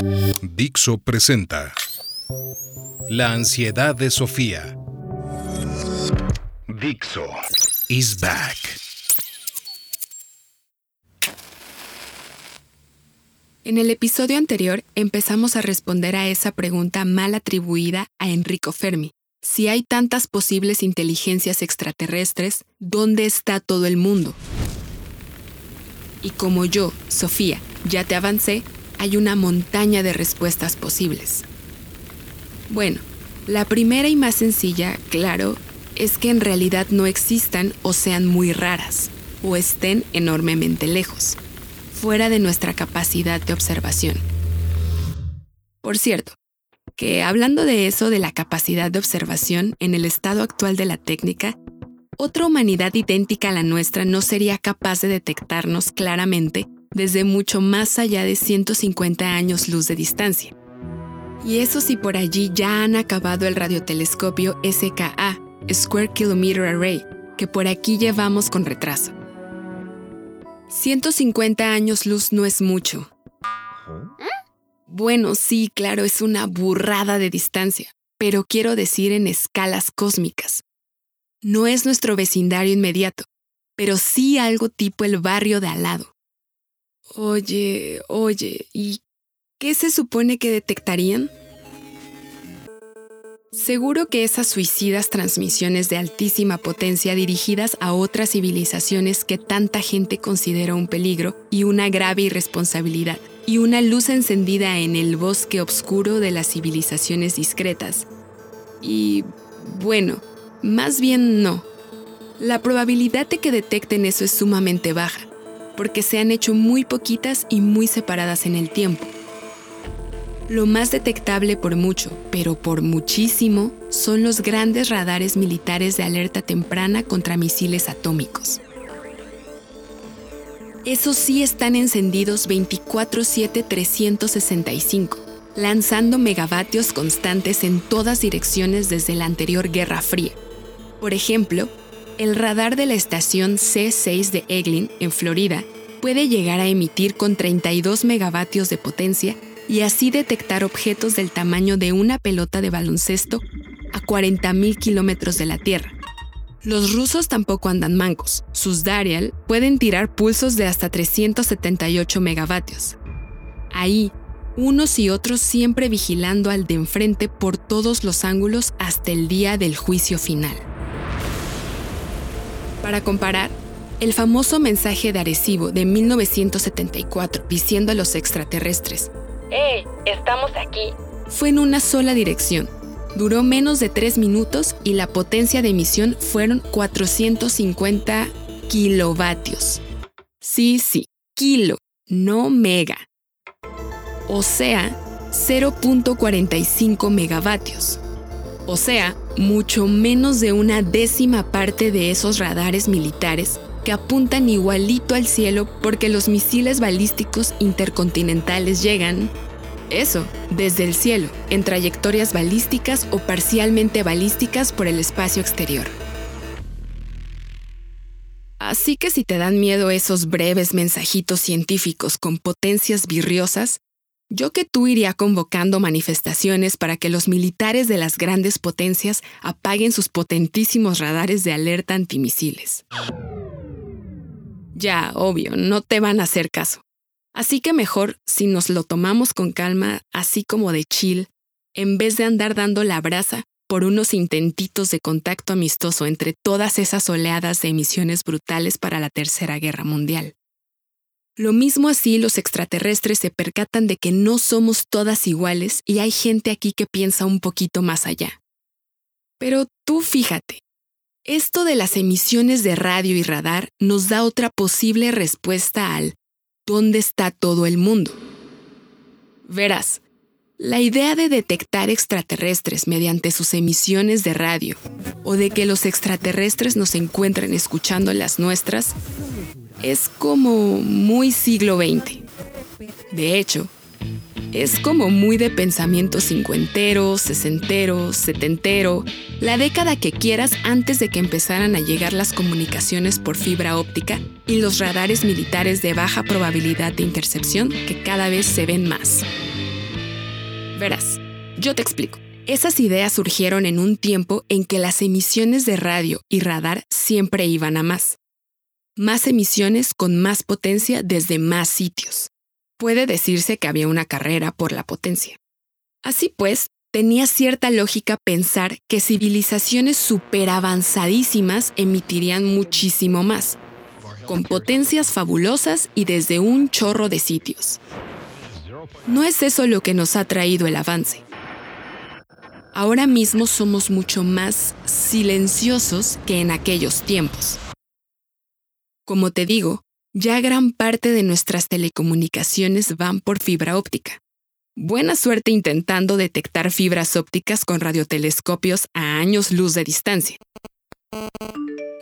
Dixo presenta La ansiedad de Sofía. Dixo is back. En el episodio anterior empezamos a responder a esa pregunta mal atribuida a Enrico Fermi. Si hay tantas posibles inteligencias extraterrestres, ¿dónde está todo el mundo? Y como yo, Sofía, ya te avancé, hay una montaña de respuestas posibles. Bueno, la primera y más sencilla, claro, es que en realidad no existan o sean muy raras, o estén enormemente lejos, fuera de nuestra capacidad de observación. Por cierto, que hablando de eso de la capacidad de observación en el estado actual de la técnica, otra humanidad idéntica a la nuestra no sería capaz de detectarnos claramente desde mucho más allá de 150 años luz de distancia. Y eso si por allí ya han acabado el radiotelescopio SKA, Square Kilometer Array, que por aquí llevamos con retraso. 150 años luz no es mucho. Bueno, sí, claro, es una burrada de distancia, pero quiero decir en escalas cósmicas. No es nuestro vecindario inmediato, pero sí algo tipo el barrio de al lado. Oye, oye, ¿y qué se supone que detectarían? Seguro que esas suicidas transmisiones de altísima potencia dirigidas a otras civilizaciones que tanta gente considera un peligro y una grave irresponsabilidad, y una luz encendida en el bosque oscuro de las civilizaciones discretas. Y bueno, más bien no. La probabilidad de que detecten eso es sumamente baja porque se han hecho muy poquitas y muy separadas en el tiempo. Lo más detectable por mucho, pero por muchísimo, son los grandes radares militares de alerta temprana contra misiles atómicos. Esos sí están encendidos 24-7-365, lanzando megavatios constantes en todas direcciones desde la anterior Guerra Fría. Por ejemplo, el radar de la estación C6 de Eglin, en Florida, puede llegar a emitir con 32 megavatios de potencia y así detectar objetos del tamaño de una pelota de baloncesto a 40.000 kilómetros de la Tierra. Los rusos tampoco andan mancos. Sus Darial pueden tirar pulsos de hasta 378 megavatios. Ahí, unos y otros siempre vigilando al de enfrente por todos los ángulos hasta el día del juicio final. Para comparar, el famoso mensaje de Arecibo de 1974 diciendo a los extraterrestres, ¡Hey! Estamos aquí. Fue en una sola dirección. Duró menos de tres minutos y la potencia de emisión fueron 450 kilovatios. Sí, sí, kilo, no mega. O sea, 0.45 megavatios o sea, mucho menos de una décima parte de esos radares militares que apuntan igualito al cielo porque los misiles balísticos intercontinentales llegan, eso, desde el cielo, en trayectorias balísticas o parcialmente balísticas por el espacio exterior. Así que si te dan miedo esos breves mensajitos científicos con potencias virriosas, yo que tú iría convocando manifestaciones para que los militares de las grandes potencias apaguen sus potentísimos radares de alerta antimisiles. Ya, obvio, no te van a hacer caso. Así que mejor si nos lo tomamos con calma, así como de chill, en vez de andar dando la brasa por unos intentitos de contacto amistoso entre todas esas oleadas de emisiones brutales para la Tercera Guerra Mundial. Lo mismo así los extraterrestres se percatan de que no somos todas iguales y hay gente aquí que piensa un poquito más allá. Pero tú fíjate, esto de las emisiones de radio y radar nos da otra posible respuesta al ¿dónde está todo el mundo? Verás, la idea de detectar extraterrestres mediante sus emisiones de radio o de que los extraterrestres nos encuentren escuchando las nuestras es como muy siglo XX. De hecho, es como muy de pensamiento cincuentero, sesentero, setentero, la década que quieras antes de que empezaran a llegar las comunicaciones por fibra óptica y los radares militares de baja probabilidad de intercepción que cada vez se ven más. Verás, yo te explico. Esas ideas surgieron en un tiempo en que las emisiones de radio y radar siempre iban a más. Más emisiones con más potencia desde más sitios. Puede decirse que había una carrera por la potencia. Así pues, tenía cierta lógica pensar que civilizaciones superavanzadísimas emitirían muchísimo más, con potencias fabulosas y desde un chorro de sitios. No es eso lo que nos ha traído el avance. Ahora mismo somos mucho más silenciosos que en aquellos tiempos. Como te digo, ya gran parte de nuestras telecomunicaciones van por fibra óptica. Buena suerte intentando detectar fibras ópticas con radiotelescopios a años luz de distancia.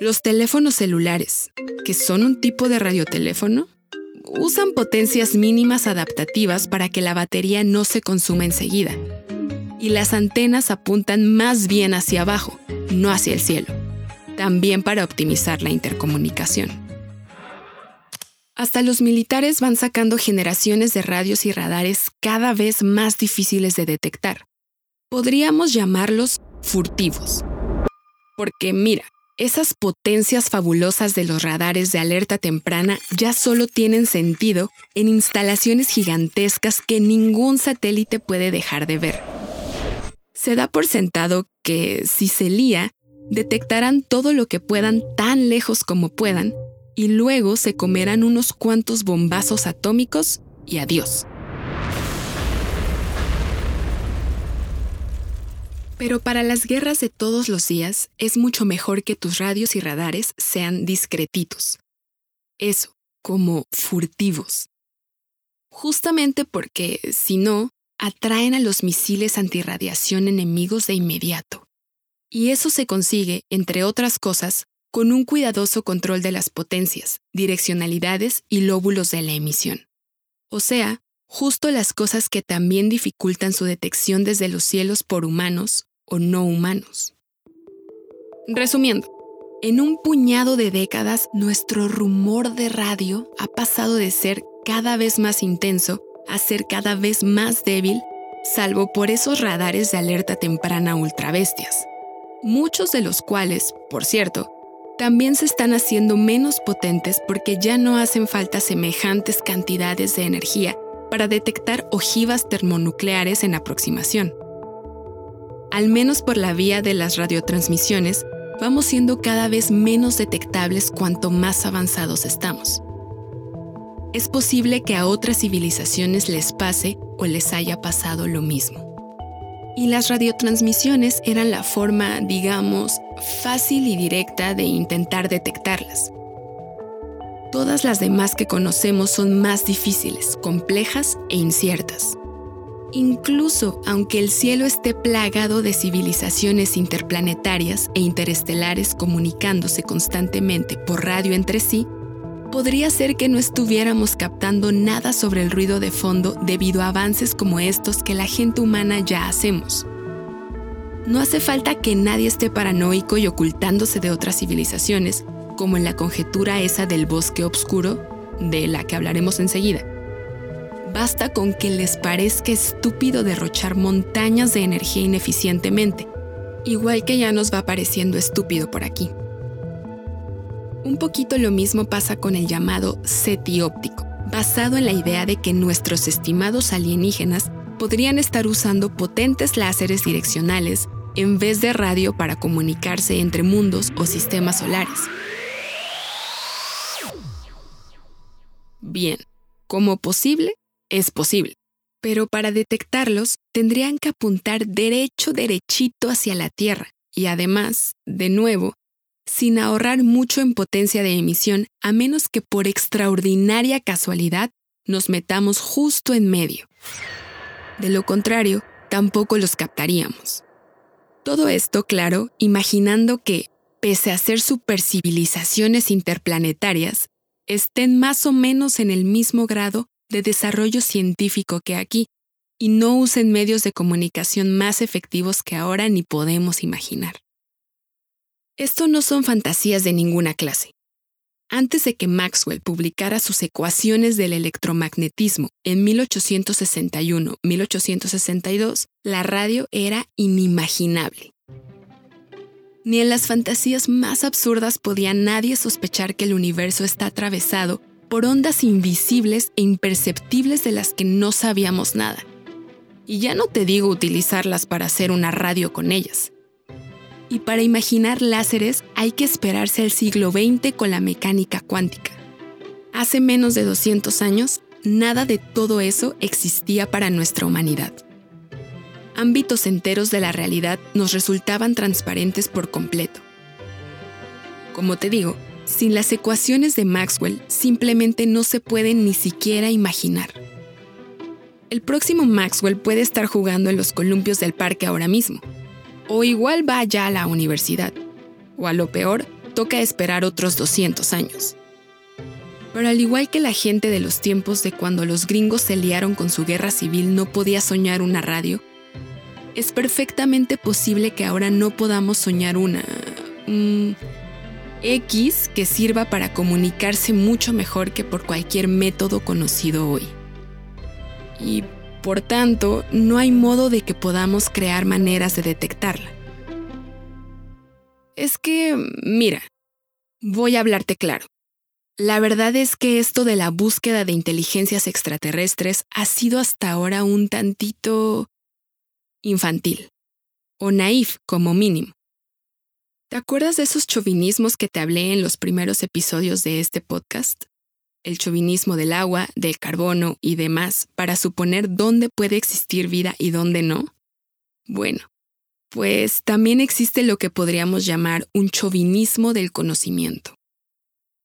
Los teléfonos celulares, que son un tipo de radioteléfono, usan potencias mínimas adaptativas para que la batería no se consuma enseguida. Y las antenas apuntan más bien hacia abajo, no hacia el cielo, también para optimizar la intercomunicación. Hasta los militares van sacando generaciones de radios y radares cada vez más difíciles de detectar. Podríamos llamarlos furtivos. Porque mira, esas potencias fabulosas de los radares de alerta temprana ya solo tienen sentido en instalaciones gigantescas que ningún satélite puede dejar de ver. Se da por sentado que, si se lía, detectarán todo lo que puedan tan lejos como puedan y luego se comerán unos cuantos bombazos atómicos y adiós. Pero para las guerras de todos los días es mucho mejor que tus radios y radares sean discretitos. Eso, como furtivos. Justamente porque, si no, atraen a los misiles antirradiación enemigos de inmediato. Y eso se consigue, entre otras cosas, con un cuidadoso control de las potencias, direccionalidades y lóbulos de la emisión. O sea, justo las cosas que también dificultan su detección desde los cielos por humanos o no humanos. Resumiendo, en un puñado de décadas nuestro rumor de radio ha pasado de ser cada vez más intenso a ser cada vez más débil, salvo por esos radares de alerta temprana ultrabestias, muchos de los cuales, por cierto, también se están haciendo menos potentes porque ya no hacen falta semejantes cantidades de energía para detectar ojivas termonucleares en aproximación. Al menos por la vía de las radiotransmisiones, vamos siendo cada vez menos detectables cuanto más avanzados estamos. Es posible que a otras civilizaciones les pase o les haya pasado lo mismo. Y las radiotransmisiones eran la forma, digamos, fácil y directa de intentar detectarlas. Todas las demás que conocemos son más difíciles, complejas e inciertas. Incluso aunque el cielo esté plagado de civilizaciones interplanetarias e interestelares comunicándose constantemente por radio entre sí, podría ser que no estuviéramos captando nada sobre el ruido de fondo debido a avances como estos que la gente humana ya hacemos. No hace falta que nadie esté paranoico y ocultándose de otras civilizaciones, como en la conjetura esa del bosque oscuro, de la que hablaremos enseguida. Basta con que les parezca estúpido derrochar montañas de energía ineficientemente, igual que ya nos va pareciendo estúpido por aquí. Un poquito lo mismo pasa con el llamado SETI óptico, basado en la idea de que nuestros estimados alienígenas podrían estar usando potentes láseres direccionales en vez de radio para comunicarse entre mundos o sistemas solares. Bien, como posible, es posible. Pero para detectarlos tendrían que apuntar derecho derechito hacia la Tierra y además, de nuevo, sin ahorrar mucho en potencia de emisión a menos que por extraordinaria casualidad nos metamos justo en medio. De lo contrario, tampoco los captaríamos. Todo esto, claro, imaginando que, pese a ser supercivilizaciones interplanetarias, estén más o menos en el mismo grado de desarrollo científico que aquí y no usen medios de comunicación más efectivos que ahora ni podemos imaginar. Esto no son fantasías de ninguna clase. Antes de que Maxwell publicara sus ecuaciones del electromagnetismo en 1861-1862, la radio era inimaginable. Ni en las fantasías más absurdas podía nadie sospechar que el universo está atravesado por ondas invisibles e imperceptibles de las que no sabíamos nada. Y ya no te digo utilizarlas para hacer una radio con ellas. Y para imaginar láseres hay que esperarse al siglo XX con la mecánica cuántica. Hace menos de 200 años, nada de todo eso existía para nuestra humanidad. Ámbitos enteros de la realidad nos resultaban transparentes por completo. Como te digo, sin las ecuaciones de Maxwell simplemente no se pueden ni siquiera imaginar. El próximo Maxwell puede estar jugando en los columpios del parque ahora mismo, o igual va ya a la universidad, o a lo peor, toca esperar otros 200 años. Pero al igual que la gente de los tiempos de cuando los gringos se liaron con su guerra civil no podía soñar una radio, es perfectamente posible que ahora no podamos soñar una... Mm, X que sirva para comunicarse mucho mejor que por cualquier método conocido hoy. Y por tanto, no hay modo de que podamos crear maneras de detectarla. Es que, mira, voy a hablarte claro. La verdad es que esto de la búsqueda de inteligencias extraterrestres ha sido hasta ahora un tantito infantil, o naif como mínimo. ¿Te acuerdas de esos chauvinismos que te hablé en los primeros episodios de este podcast? El chauvinismo del agua, del carbono y demás para suponer dónde puede existir vida y dónde no? Bueno, pues también existe lo que podríamos llamar un chauvinismo del conocimiento.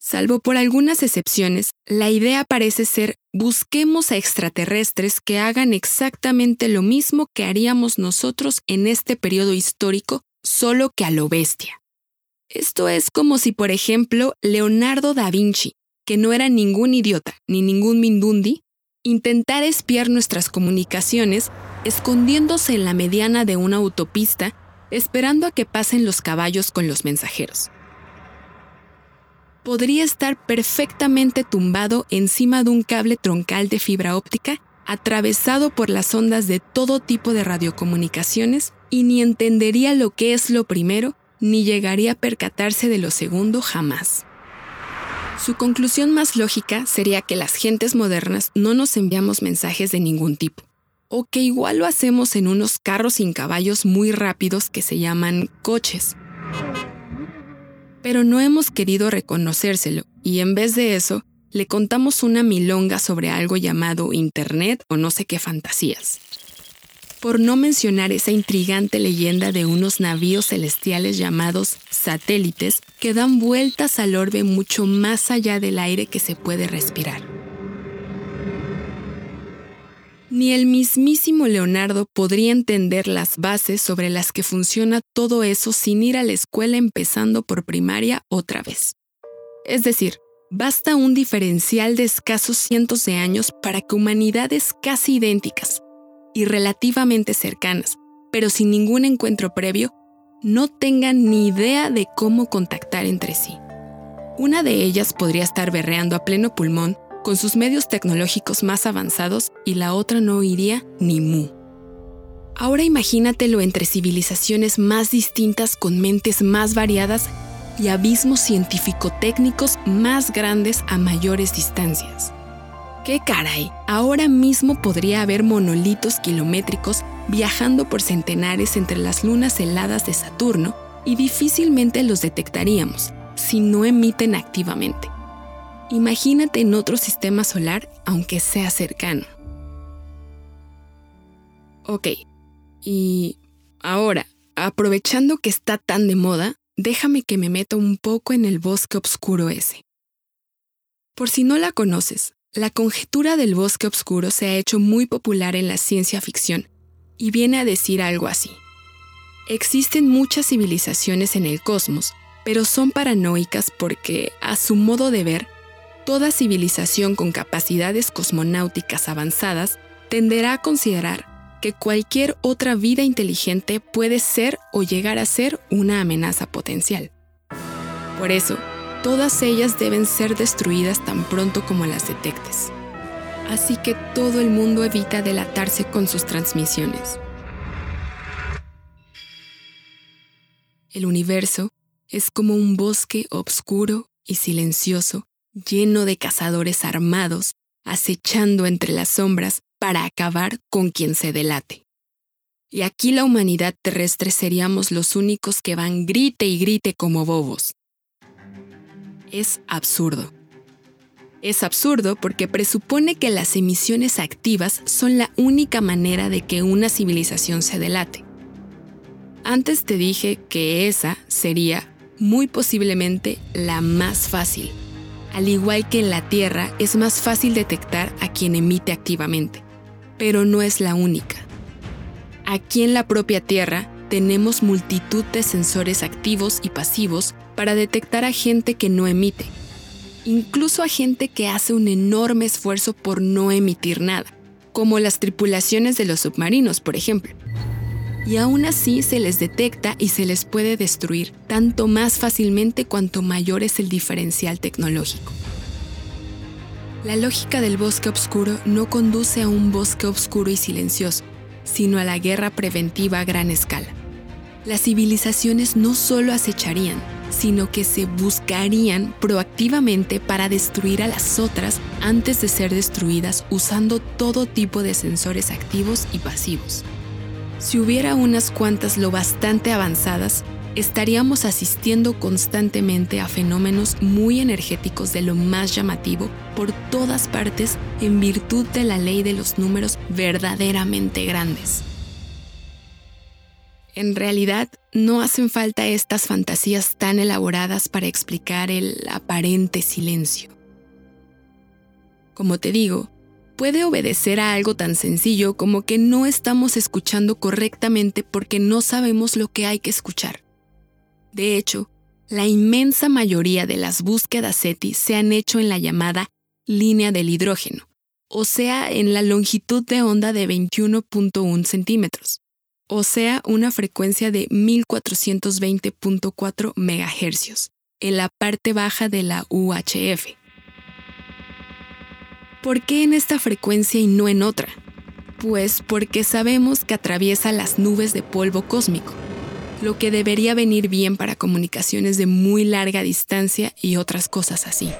Salvo por algunas excepciones, la idea parece ser busquemos a extraterrestres que hagan exactamente lo mismo que haríamos nosotros en este periodo histórico, solo que a lo bestia. Esto es como si, por ejemplo, Leonardo da Vinci, que no era ningún idiota ni ningún mindundi, intentar espiar nuestras comunicaciones escondiéndose en la mediana de una autopista esperando a que pasen los caballos con los mensajeros. Podría estar perfectamente tumbado encima de un cable troncal de fibra óptica atravesado por las ondas de todo tipo de radiocomunicaciones y ni entendería lo que es lo primero ni llegaría a percatarse de lo segundo jamás. Su conclusión más lógica sería que las gentes modernas no nos enviamos mensajes de ningún tipo, o que igual lo hacemos en unos carros sin caballos muy rápidos que se llaman coches. Pero no hemos querido reconocérselo y en vez de eso, le contamos una milonga sobre algo llamado Internet o no sé qué fantasías por no mencionar esa intrigante leyenda de unos navíos celestiales llamados satélites que dan vueltas al orbe mucho más allá del aire que se puede respirar. Ni el mismísimo Leonardo podría entender las bases sobre las que funciona todo eso sin ir a la escuela empezando por primaria otra vez. Es decir, basta un diferencial de escasos cientos de años para que humanidades casi idénticas, y relativamente cercanas, pero sin ningún encuentro previo, no tengan ni idea de cómo contactar entre sí. Una de ellas podría estar berreando a pleno pulmón con sus medios tecnológicos más avanzados y la otra no oiría ni mu. Ahora imagínatelo entre civilizaciones más distintas con mentes más variadas y abismos científico-técnicos más grandes a mayores distancias. ¡Qué caray! Ahora mismo podría haber monolitos kilométricos viajando por centenares entre las lunas heladas de Saturno y difícilmente los detectaríamos si no emiten activamente. Imagínate en otro sistema solar aunque sea cercano. Ok, y ahora, aprovechando que está tan de moda, déjame que me meta un poco en el bosque oscuro ese. Por si no la conoces, la conjetura del bosque oscuro se ha hecho muy popular en la ciencia ficción y viene a decir algo así. Existen muchas civilizaciones en el cosmos, pero son paranoicas porque, a su modo de ver, toda civilización con capacidades cosmonáuticas avanzadas tenderá a considerar que cualquier otra vida inteligente puede ser o llegar a ser una amenaza potencial. Por eso, Todas ellas deben ser destruidas tan pronto como las detectes. Así que todo el mundo evita delatarse con sus transmisiones. El universo es como un bosque oscuro y silencioso, lleno de cazadores armados, acechando entre las sombras para acabar con quien se delate. Y aquí la humanidad terrestre seríamos los únicos que van grite y grite como bobos. Es absurdo. Es absurdo porque presupone que las emisiones activas son la única manera de que una civilización se delate. Antes te dije que esa sería muy posiblemente la más fácil. Al igual que en la Tierra es más fácil detectar a quien emite activamente, pero no es la única. Aquí en la propia Tierra tenemos multitud de sensores activos y pasivos para detectar a gente que no emite, incluso a gente que hace un enorme esfuerzo por no emitir nada, como las tripulaciones de los submarinos, por ejemplo y aún así se les detecta y se les puede destruir tanto más fácilmente cuanto mayor es el diferencial tecnológico. La lógica del bosque oscuro no conduce a un bosque oscuro y silencioso, sino a la guerra preventiva a gran escala. Las civilizaciones no solo acecharían, sino que se buscarían proactivamente para destruir a las otras antes de ser destruidas usando todo tipo de sensores activos y pasivos. Si hubiera unas cuantas lo bastante avanzadas, estaríamos asistiendo constantemente a fenómenos muy energéticos de lo más llamativo por todas partes en virtud de la ley de los números verdaderamente grandes. En realidad, no hacen falta estas fantasías tan elaboradas para explicar el aparente silencio. Como te digo, puede obedecer a algo tan sencillo como que no estamos escuchando correctamente porque no sabemos lo que hay que escuchar. De hecho, la inmensa mayoría de las búsquedas SETI se han hecho en la llamada línea del hidrógeno, o sea, en la longitud de onda de 21.1 centímetros, o sea, una frecuencia de 1420.4 MHz, en la parte baja de la UHF. ¿Por qué en esta frecuencia y no en otra? Pues porque sabemos que atraviesa las nubes de polvo cósmico, lo que debería venir bien para comunicaciones de muy larga distancia y otras cosas así.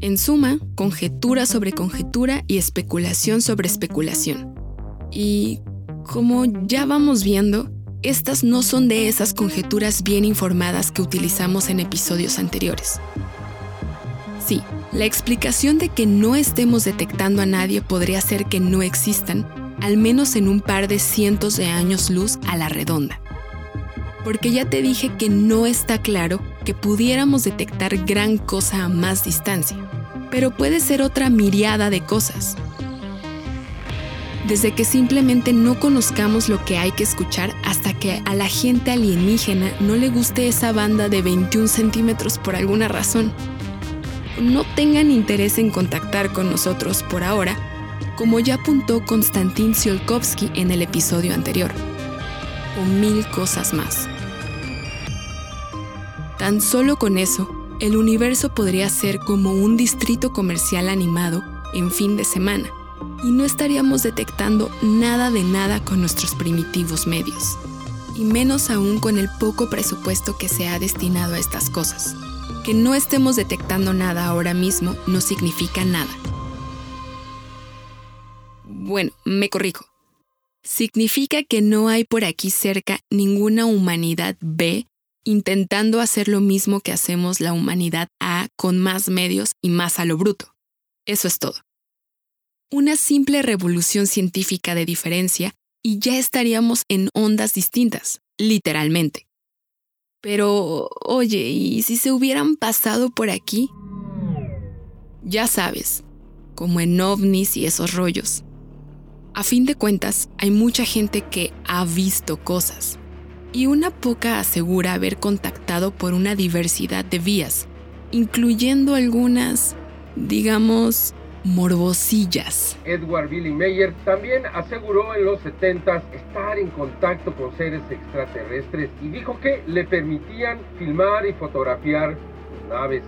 En suma, conjetura sobre conjetura y especulación sobre especulación. Y como ya vamos viendo, estas no son de esas conjeturas bien informadas que utilizamos en episodios anteriores. Sí, la explicación de que no estemos detectando a nadie podría ser que no existan, al menos en un par de cientos de años luz a la redonda. Porque ya te dije que no está claro que pudiéramos detectar gran cosa a más distancia, pero puede ser otra miriada de cosas. Desde que simplemente no conozcamos lo que hay que escuchar hasta que a la gente alienígena no le guste esa banda de 21 centímetros por alguna razón no tengan interés en contactar con nosotros por ahora, como ya apuntó Konstantin Tsiolkovsky en el episodio anterior, o mil cosas más. Tan solo con eso, el universo podría ser como un distrito comercial animado en fin de semana, y no estaríamos detectando nada de nada con nuestros primitivos medios, y menos aún con el poco presupuesto que se ha destinado a estas cosas. Que no estemos detectando nada ahora mismo no significa nada. Bueno, me corrijo. Significa que no hay por aquí cerca ninguna humanidad B intentando hacer lo mismo que hacemos la humanidad A con más medios y más a lo bruto. Eso es todo. Una simple revolución científica de diferencia y ya estaríamos en ondas distintas, literalmente. Pero, oye, ¿y si se hubieran pasado por aquí? Ya sabes, como en ovnis y esos rollos. A fin de cuentas, hay mucha gente que ha visto cosas, y una poca asegura haber contactado por una diversidad de vías, incluyendo algunas, digamos, morbosillas. Edward Billy Mayer también aseguró en los 70 estar en contacto con seres extraterrestres y dijo que le permitían filmar y fotografiar naves.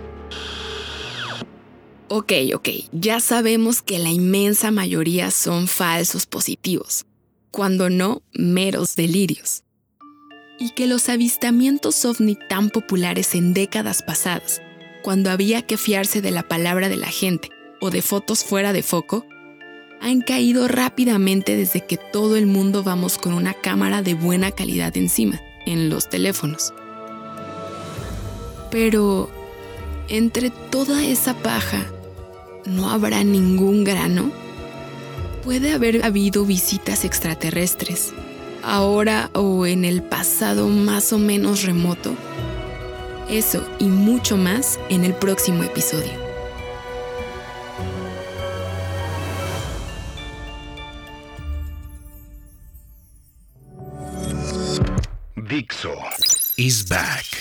Ok, ok, ya sabemos que la inmensa mayoría son falsos positivos, cuando no meros delirios. Y que los avistamientos ovni tan populares en décadas pasadas, cuando había que fiarse de la palabra de la gente o de fotos fuera de foco, han caído rápidamente desde que todo el mundo vamos con una cámara de buena calidad encima, en los teléfonos. Pero, entre toda esa paja, ¿no habrá ningún grano? Puede haber habido visitas extraterrestres, ahora o en el pasado más o menos remoto. Eso y mucho más en el próximo episodio. Is back.